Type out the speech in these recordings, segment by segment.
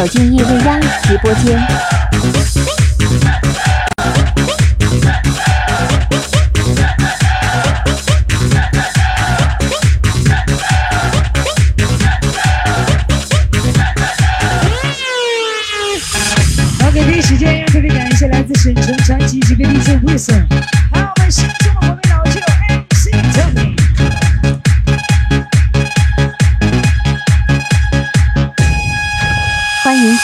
走进叶未央直播间。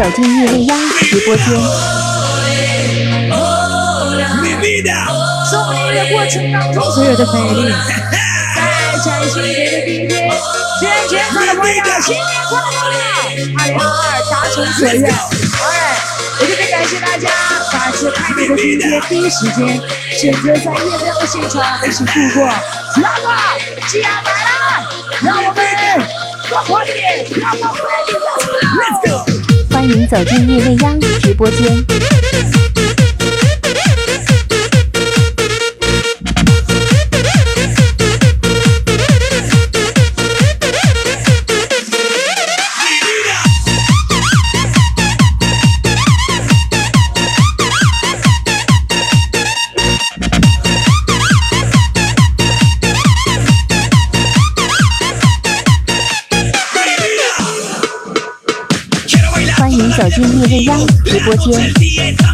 走进叶未央直播间。送礼的过程当中所有的美丽，在崭新年的第一天，全全场的朋友，新年快乐！二零二二达成所愿。哎，我特别感谢大家，把这开年的第一天第一时间选择在夜亮的现场一起度过。来吧，既然来了，让我们多活一点，让我们 Let's go！欢迎走进夜未央直播间。走进叶未央直播间。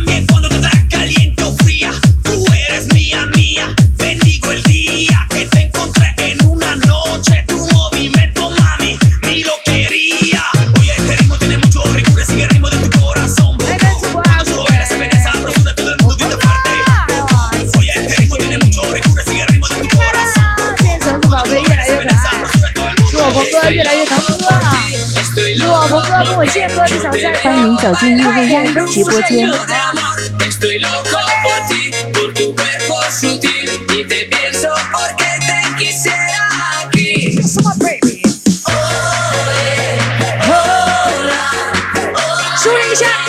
祝我鹏哥跟我谢哥的小赞欢迎走进叶未央直播间。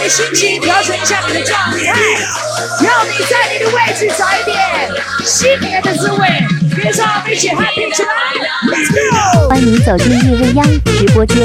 心情，调整一下你的状态，让你在你的位置找一点新年的滋味。别上，我们一起 happy 起来，Let's go！欢迎走进夜未央直播间。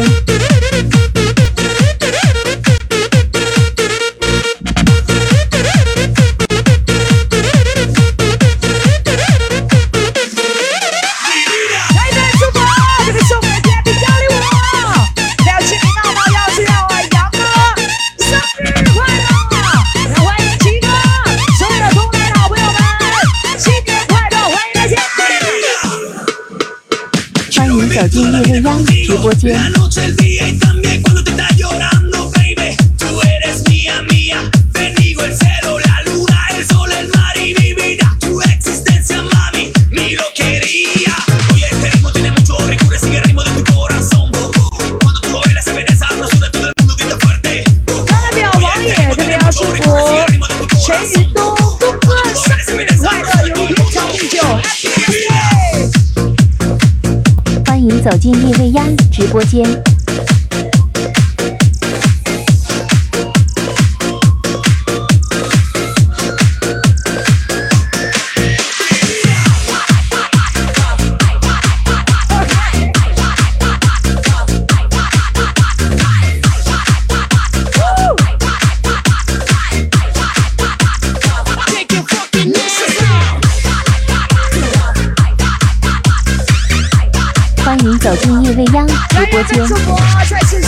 欢迎走进叶未央直播间。La noche, el día y 走进叶未央直播间。直播间。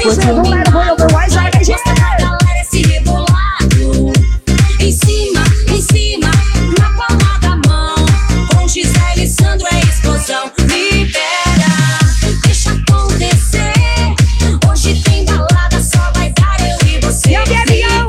depois de mim. Em cima, em cima, na palma da mão. Com Gisele, Sandro é explosão. Libera, deixa acontecer. Hoje tem balada, só vai dar você. O Gabriel,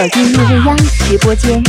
走进未未央直播间。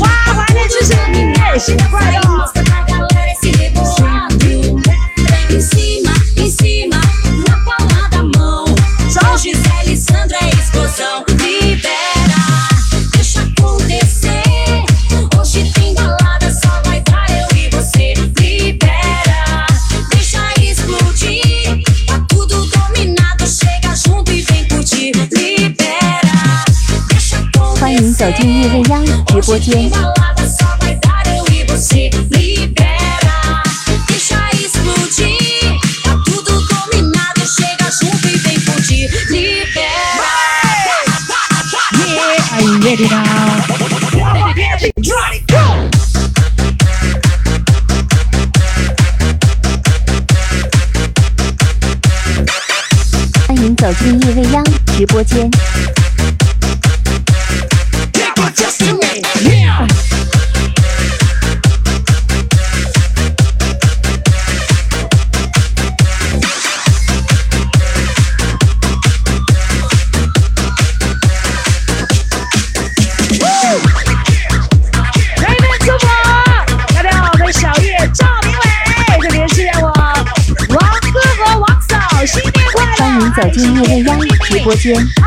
花花的，就是你内心的快乐。播间欢迎欢迎走进夜未央直播间。100%.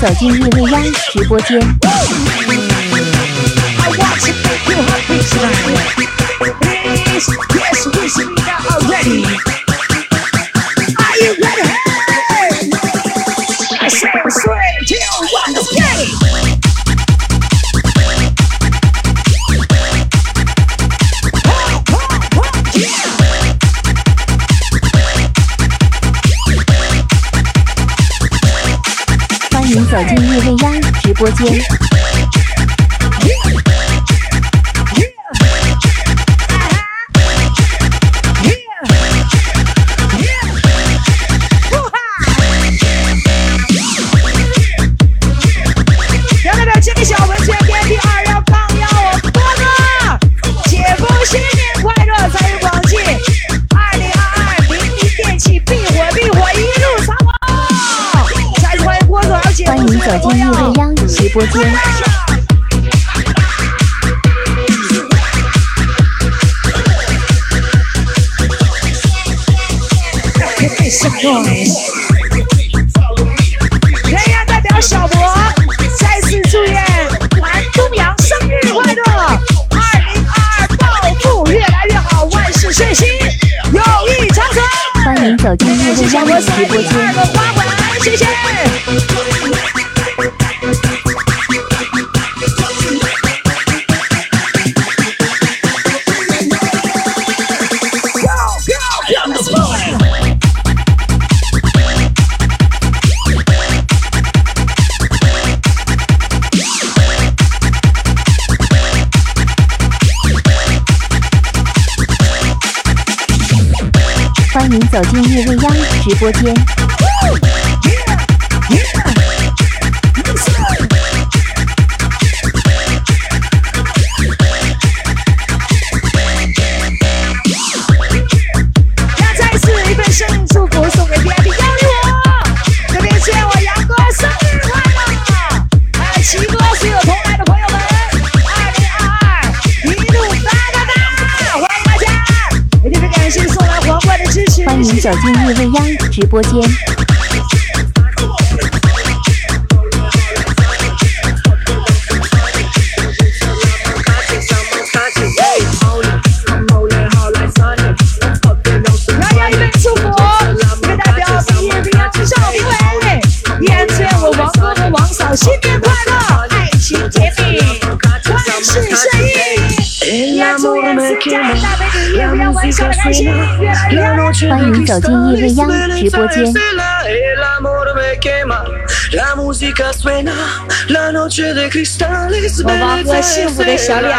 走进夜未央直播间 already. 播间。播间。人家代表小博再次祝愿南东阳生日快乐，二零二二暴富越来越好，万事顺心，友谊长存。欢迎走进叶叶小博直播间。二个花，谢谢。走进叶未央直播间。走进夜未央直播间。欢迎走进夜未央直播间。我挖哥幸福的小脸啊！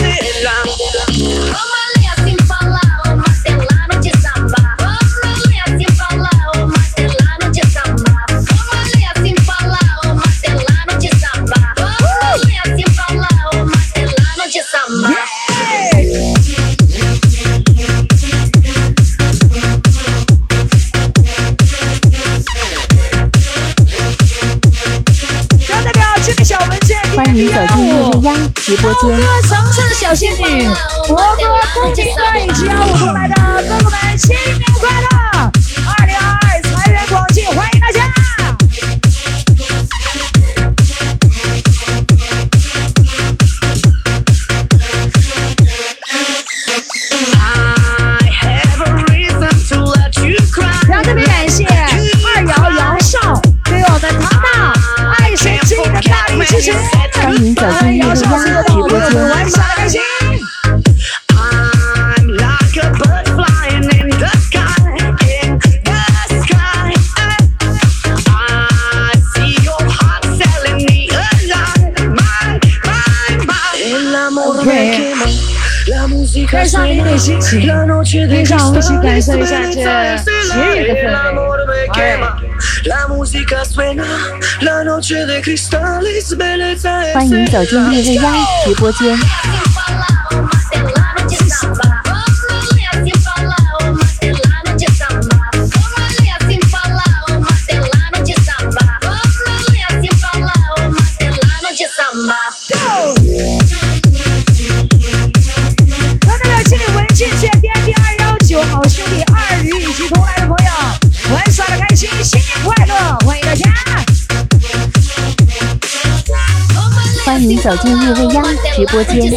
直播间，城市小仙女。今天是实力派对自信 lady l'm on vacation Go! 欢迎走进夜未央直播间。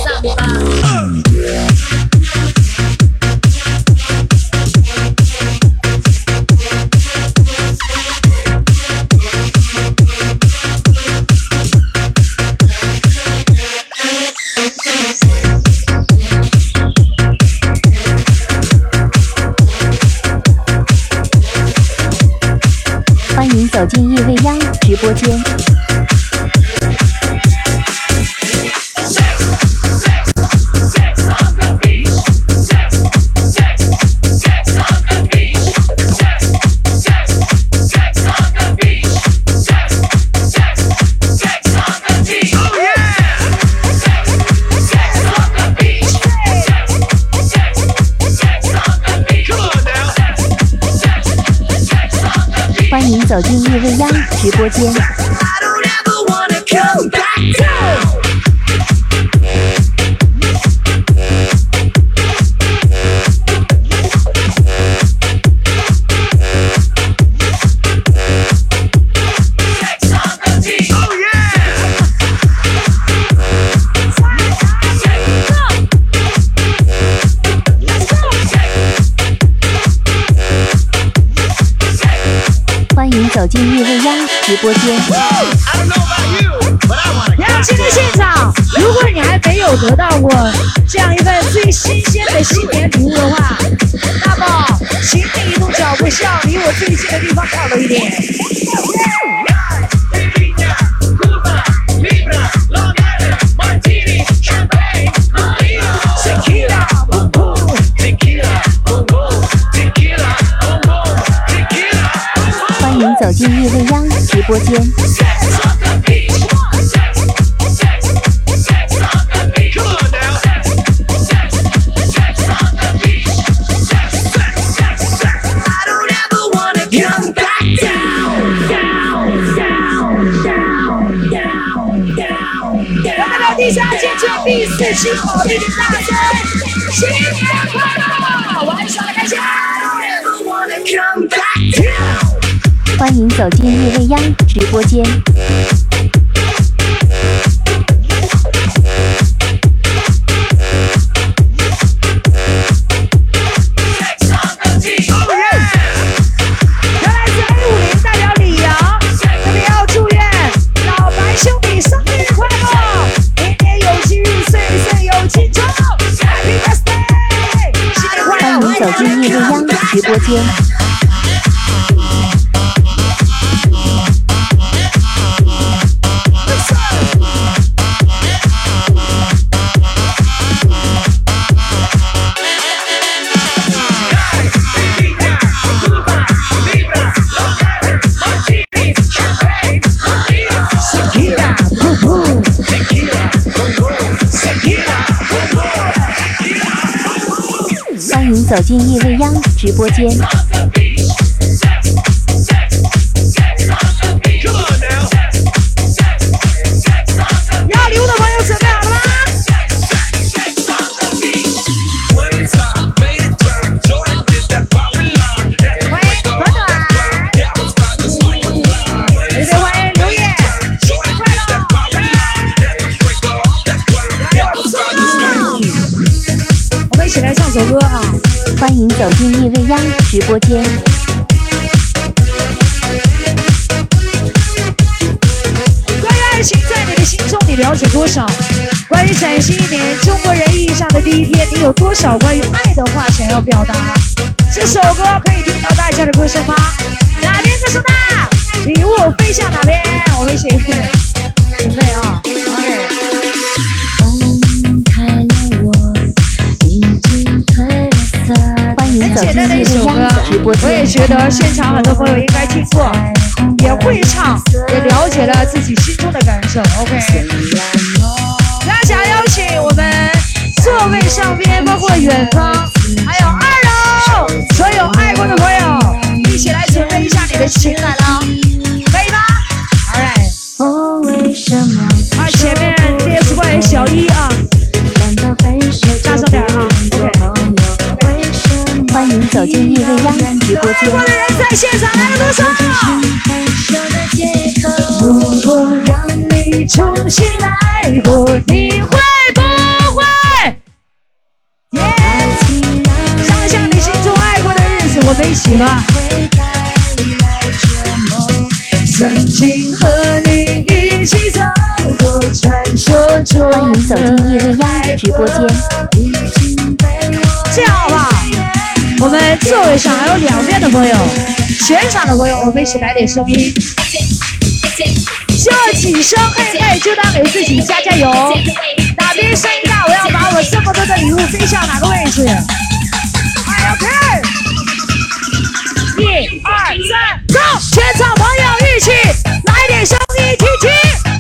欢迎走进夜未央直播间。走进夜未央直播间。欢迎走进夜未央直播间。然后今天现场，如果你还没有得到过这样一份最新鲜的新年礼物的话，那么请你移动脚步向离我最近的地方靠拢一点。今日未央直播间。地下坚持第四十五届大赛，新年快乐！欢迎走进叶未央直播间。欢迎，原来是 A 五零代表李阳，特别要祝愿老白兄弟生日快乐，年年有今日，岁岁有今朝。欢迎走进叶未央直播间。走进夜未央直播间。直播间。关于爱情，在你的心中你了解多少？关于崭新一年中国人意义上的第一天，你有多少关于爱的话想要表达？这首歌可以听到大家的歌声吗？哪边歌声大？礼物飞向哪边？我们一起我也。觉得现场很多朋友应该听过，也会唱，也了解了自己心中的感受。OK，那想邀请我们座位上边，包括远方，还有二楼所有爱过的朋友，一起来准备一下你的情感了，欢迎走进夜未央直播间爱过。的人在现场来了多少？如果让你重新来过，你会不会？爱过的日子，我们一起吧。会带来折磨。曾经和你一起走过传说中欢迎走进夜未央直播间。我们座位上还有两边的朋友，全场的朋友，我们一起来点声音，就几声嘿嘿，就当给自己加加油。哪边声音大，我要把我这么多的礼物飞向哪个位置？哎，OK！一二三，，Go！！全场朋友一起来点声音听听。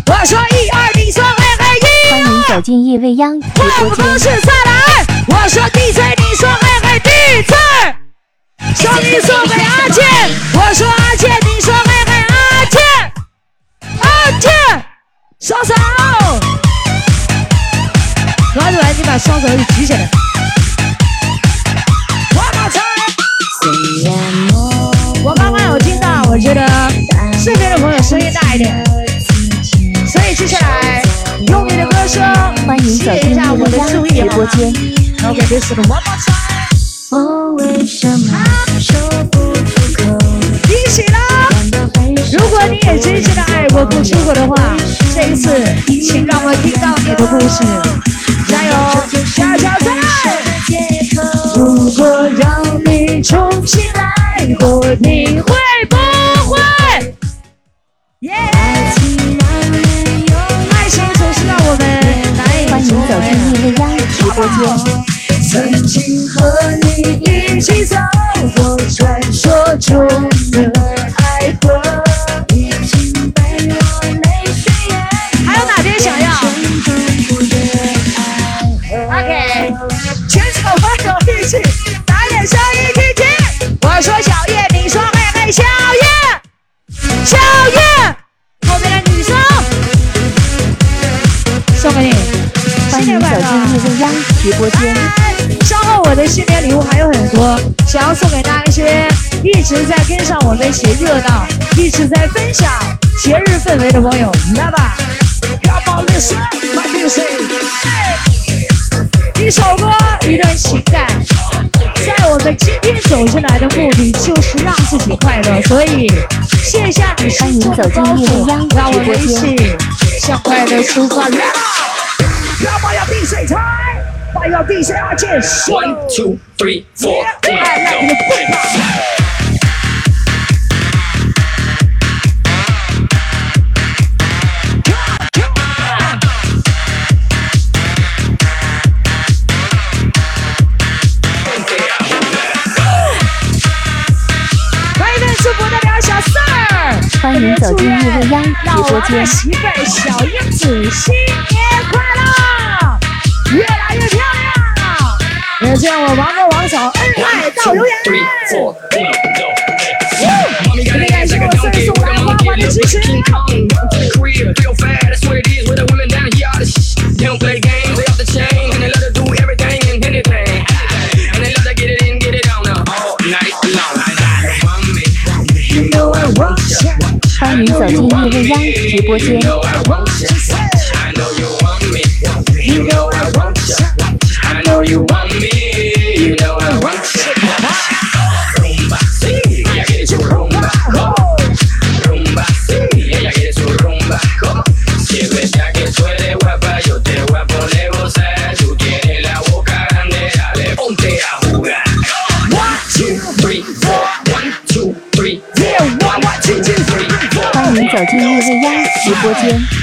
我说一二，你说嘿嘿一欢迎走进夜未央直播间快不都。是再来？我说 DJ，你说嘿嘿 DJ，声音送给阿健。我说阿健，你说嘿嘿阿健，阿健，双手。老子来，你把双手举起来。我刚刚有听到，我觉得这边的朋友声音大一点，所以接下来用你的歌声欢迎走进夜下我的未央注意直播间。one more time，我为什么说不出口？一起啦！如果你也真心的爱过、不出过的话，这一次请让我听到你的故事，加油，加油加！借口。如果让你重新来过，你会不会？耶！爱情让人有爱情总是让我们难以欢迎走进夜未央直播间。曾经和你一起走过传说中的爱河。已经被我泪水淹还有哪边想要中的爱。？OK，全场朋友一起来点声音听听。我说小叶，你说嘿嘿，小叶，小叶，后面的女生送给你，欢迎走新年快乐！进夜未央直播间。稍后我的新年礼物还有很多，想要送给那一些一直在跟上我们一起热闹、一直在分享节日氛围的朋友，来吧！Come on, listen, my music。一首歌，一段情感，在我们今天走进来的目的就是让自己快乐，所以卸下你心中的包袱，让我们一起向快乐出发，来吧！要不要地水台？把要地水阿健说。One, two。欢迎走进夜未央直播间。的媳妇儿小英子新年快乐。也见过王哥王嫂恩爱到留言。Three, four, 欢迎走进叶未央直播间。you want me. You know I want you. Rumba, sí, ella quiere su rumba. oh. Rumba, sí, ella quiere su rumba. oh. Si es verdad que tú eres guapa, yo te voy a poner gozar. Tú tienes la boca grande, dale, ponte a jugar. One, two, three, four. One, two, three, four. One, two, three, four. 欢迎走进夜未央直播间。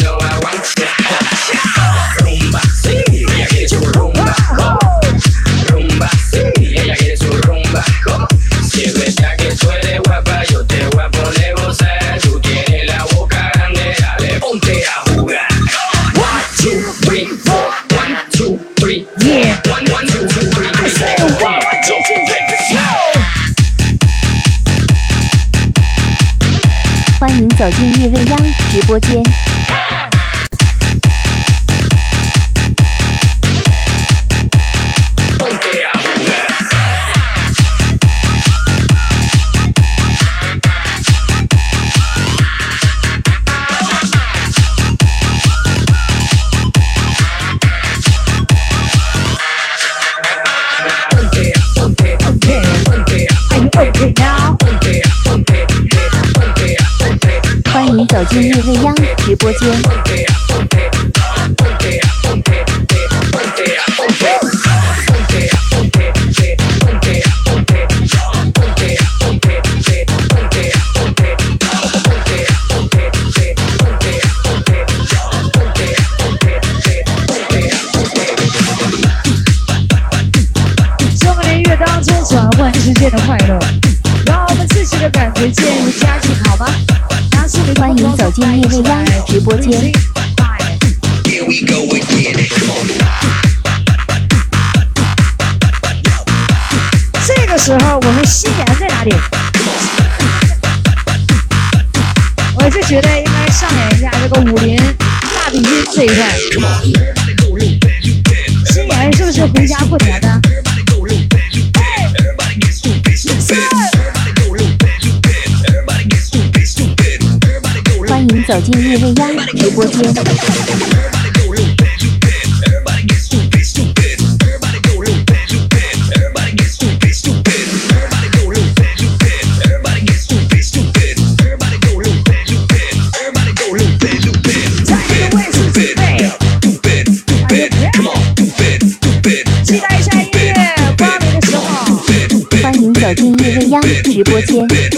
播间。时候我们新颜在哪里？我是觉得应该上演一下这个武林大比拼这一块。新颜是不是回家过年了欢迎走进叶未央直播间。央直播间。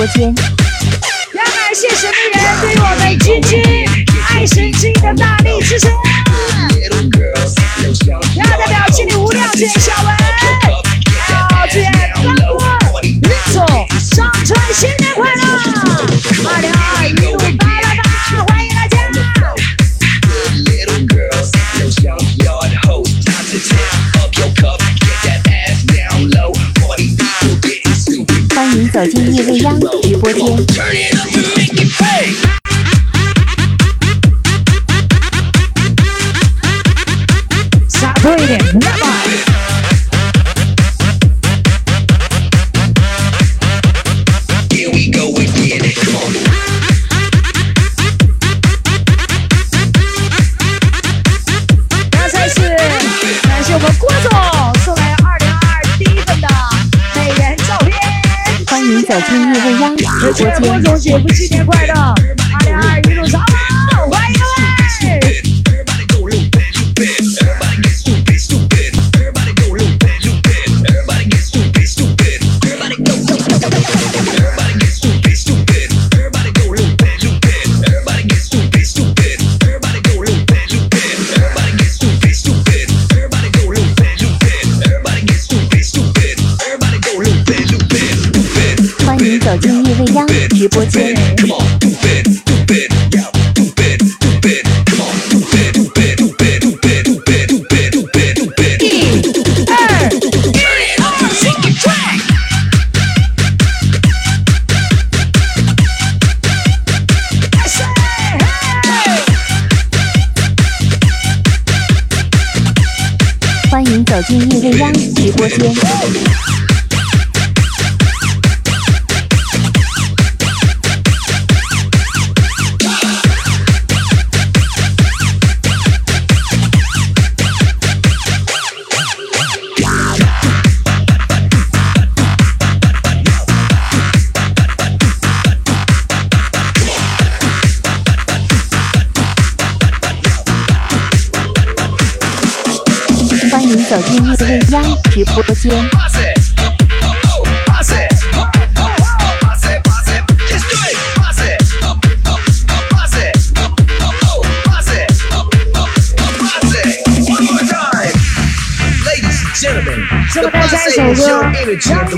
直播间。要感谢神秘人对我们 gg 爱神 g 的大力支持要代表七里无量谢谢小文。走进夜未央直播间。走进夜未央直播间。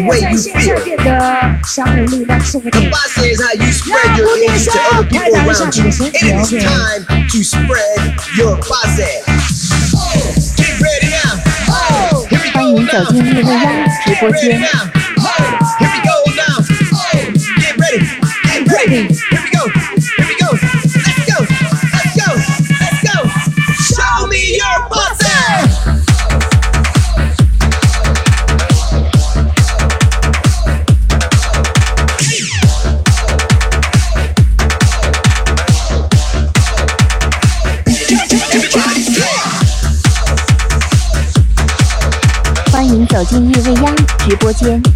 the way you feel. The boss says how you spread your energy to other people around you. It is time to spread your body. Get ready now. Here we go now. Oh, get ready now. Oh, here we go now. Oh, get ready. Get ready. 走进夜未央直播间。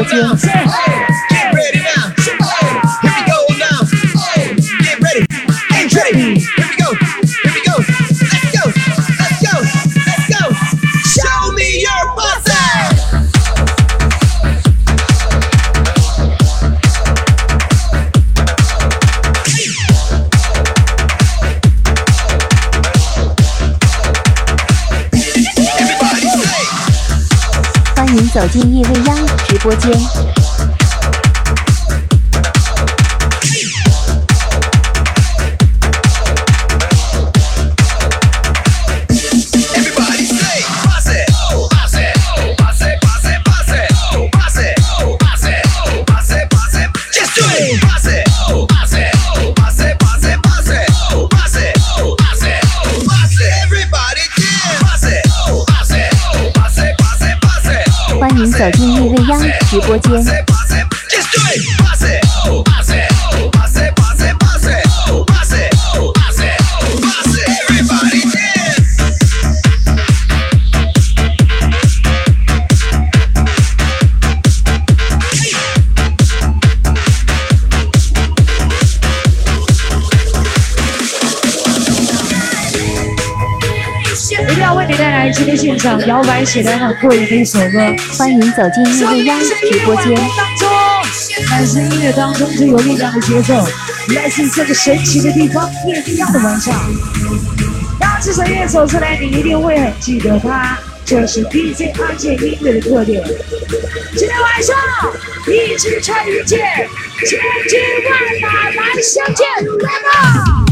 过去。走进夜未央。播间。直播间。来今天现场摇摆起来很过瘾的一首歌。欢迎走进叶未央直播间。当中，来自音乐当中最有力量的节奏，来自这个神奇的地方，夜未央的晚上。当这首乐走出来，你一定会很记得它，这是 DJ 阿健音乐的特点。今天晚上，一直穿一见，千军万马来相见，来吧！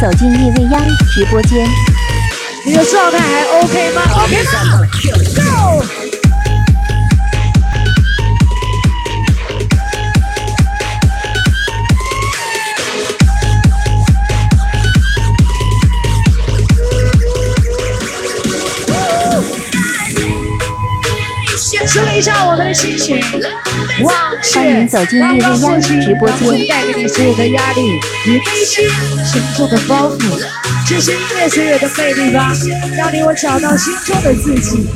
走进夜未央直播间。你的状态还 OK 吗？OK 吗？Go！一下我们的心情，忘却欢迎走进叶未央直播间会带给你所有的压力与内心沉重的包袱。这是音乐所有的魅力吧，让你我找到心中的自己。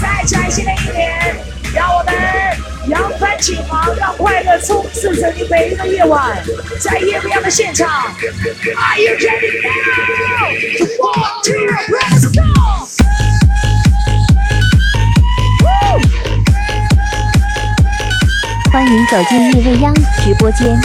在崭新的一年，让我们扬帆起航，让快乐充斥着你每一个夜晚。在夜不一样的现场，Are you ready now? One, two, let's go! 欢迎走进叶未央直播间。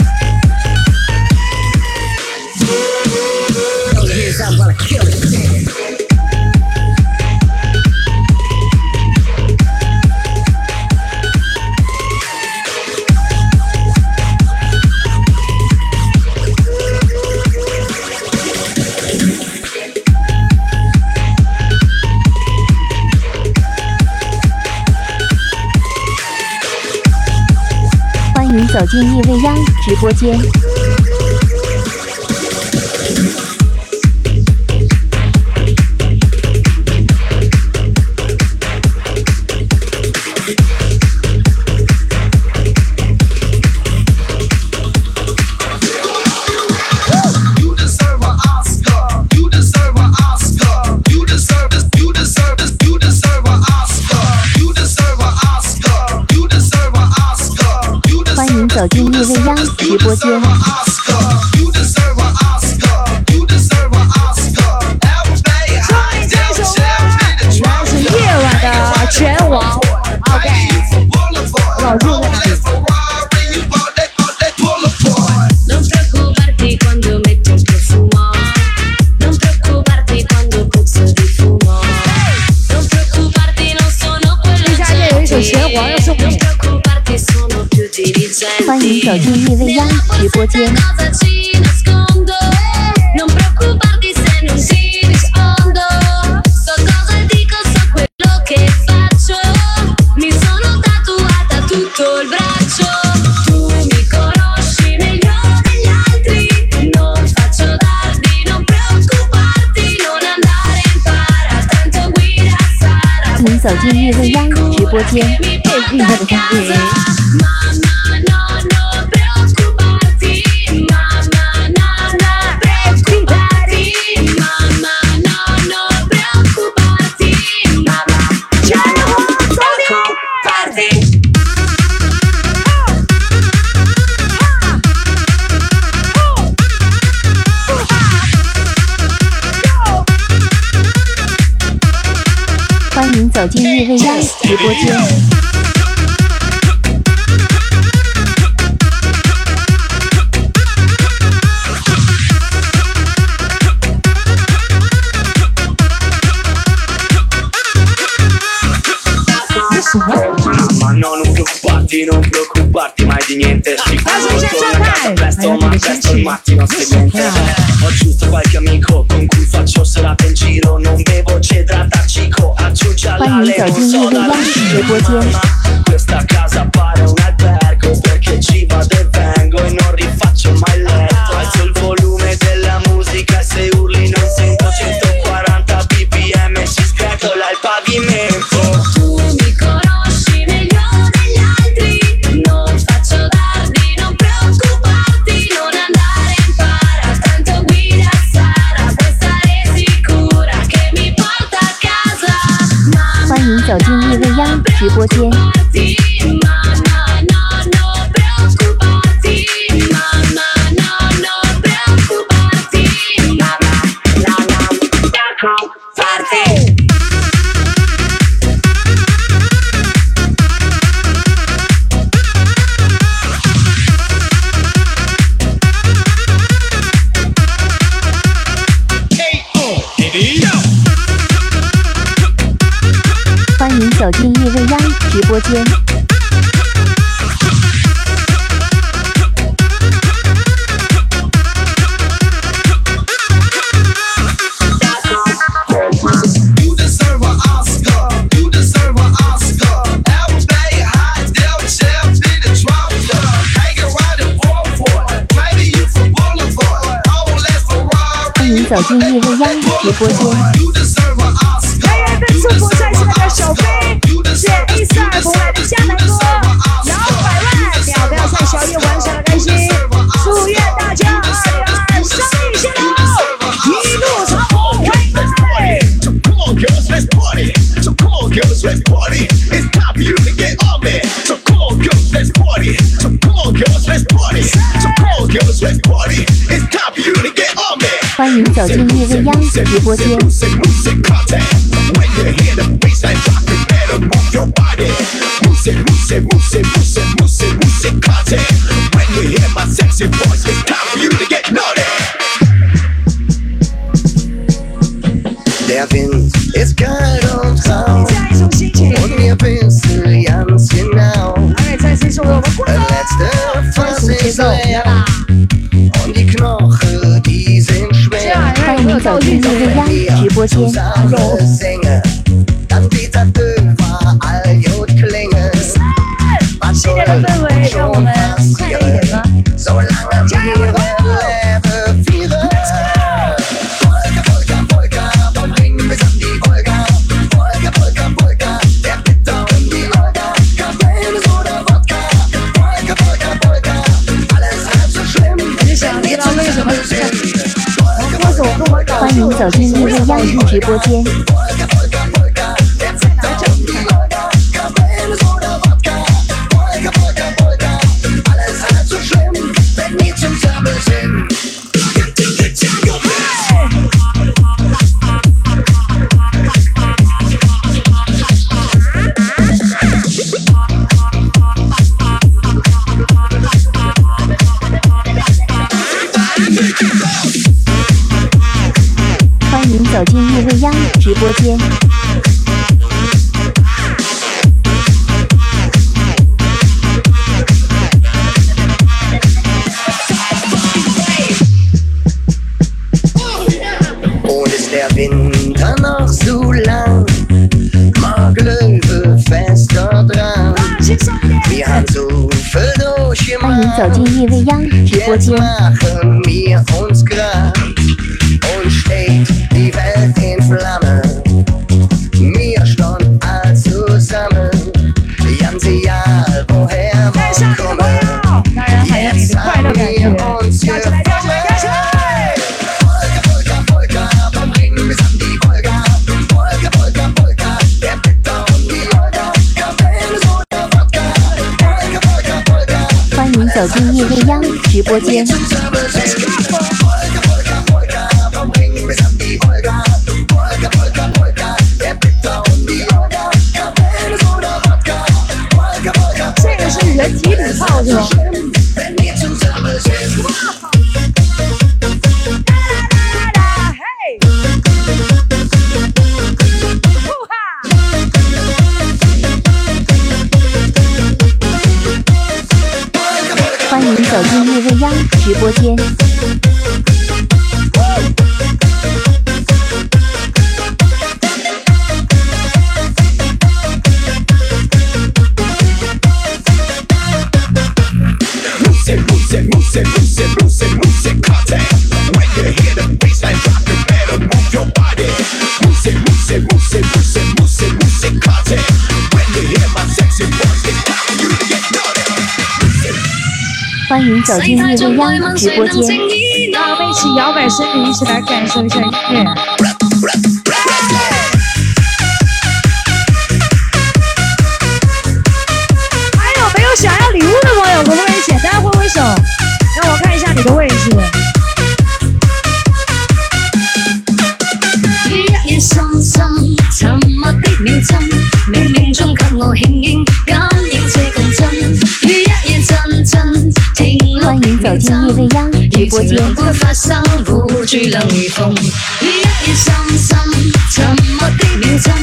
走进夜未央直播间。keep with you. 欢迎走进夜未央直播间。请走进夜未央直播间，最娱乐的声音。nascono Ho giusto qualche amico con cui faccio serata in giro. Non bevo cedra da cico, aggiungi alla lemon soda la mamma 请走进李未央直播间。播间。请走进夜未央直播间。Yeah. don't 直播间，有现在直播间。Geburt. Und ist der Winter noch so lang, mag Löwe fester dran. Wir haben so viel durchgemacht. 欢迎走进夜未央直播间。Jetzt machen wir uns grad und steht die Welt in Flammen. 见。欢迎走进夜未央直播间，让我们一起摇摆身体，一起来感受一下音乐。听叶未央直。发生，苦处冷如风，雨一夜深深，沉默的秒针，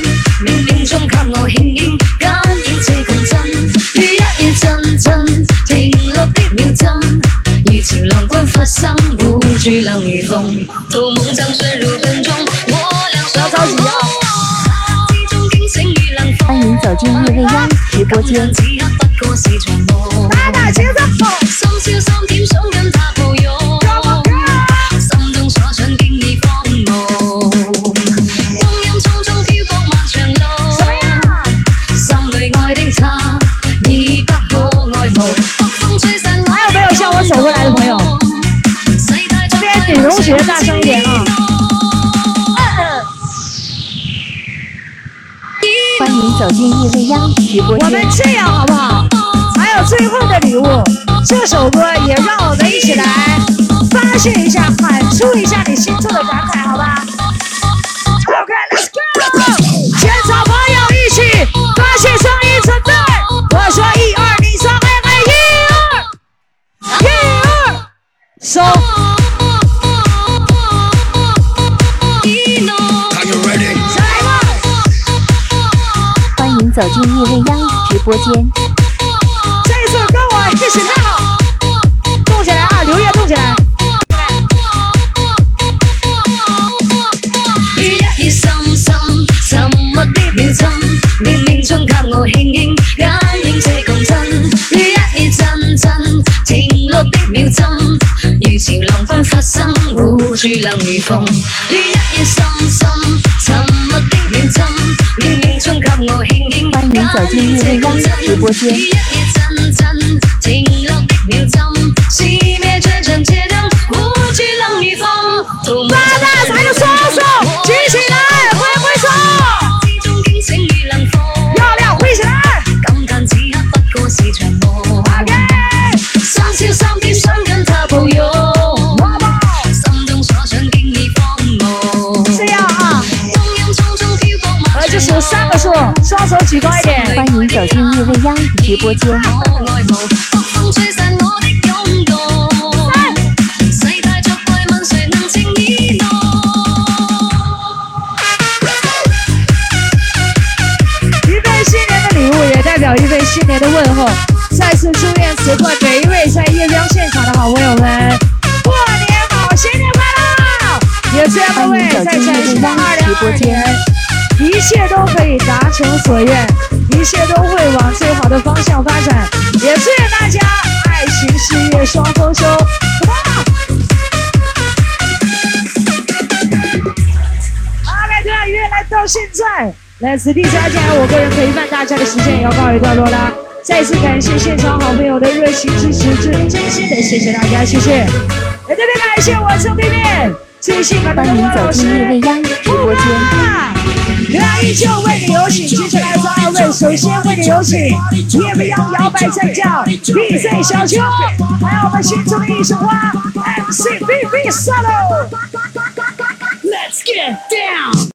冥冥中给我庆应，感应最共振。雨一夜阵阵，停落的秒针，如情浪关发生，苦处冷如风，做梦将睡入梦中，我俩双。欢迎走进叶未央直播间。歌是场梦。打大节奏，心烧心点，想跟他抱拥。首歌也让我们一起来发泄一下，喊出一下你心中的感慨，好吧？OK，Let's go！全场朋友一起发泄声音存在，我说一二，你说，哎哎，一二，一二，走！欢迎走进叶未央直播间。護住冷與風。呢一夜深深沉默的秒針，冥冥中给我輕輕歡迎走进叶未央直播间直播間。可愛慕，北風吹散我的湧動。世態作怪問誰能情意濃？一份新年的礼物，也代表一份新年的问候。再次祝愿此刻每一位在夜標現場的好朋友们，过年好，新年快乐！也祝願各位在嶄新的二零二二年，一切都可以达成所愿，在，来此地加进来，我个人陪伴大家的时间也要告一段落啦。再次感谢现场好朋友的热情支持，真真心的谢谢大家，谢谢。也特别感谢我侧对面最性感的歡迎走温老师未央直播間。对啊，依旧为你有请，接下来找二位，首先为你有请夜未央摇摆战将 DJ 小邱，还有我们新出的一束花 MC B B Solo。Let's get down。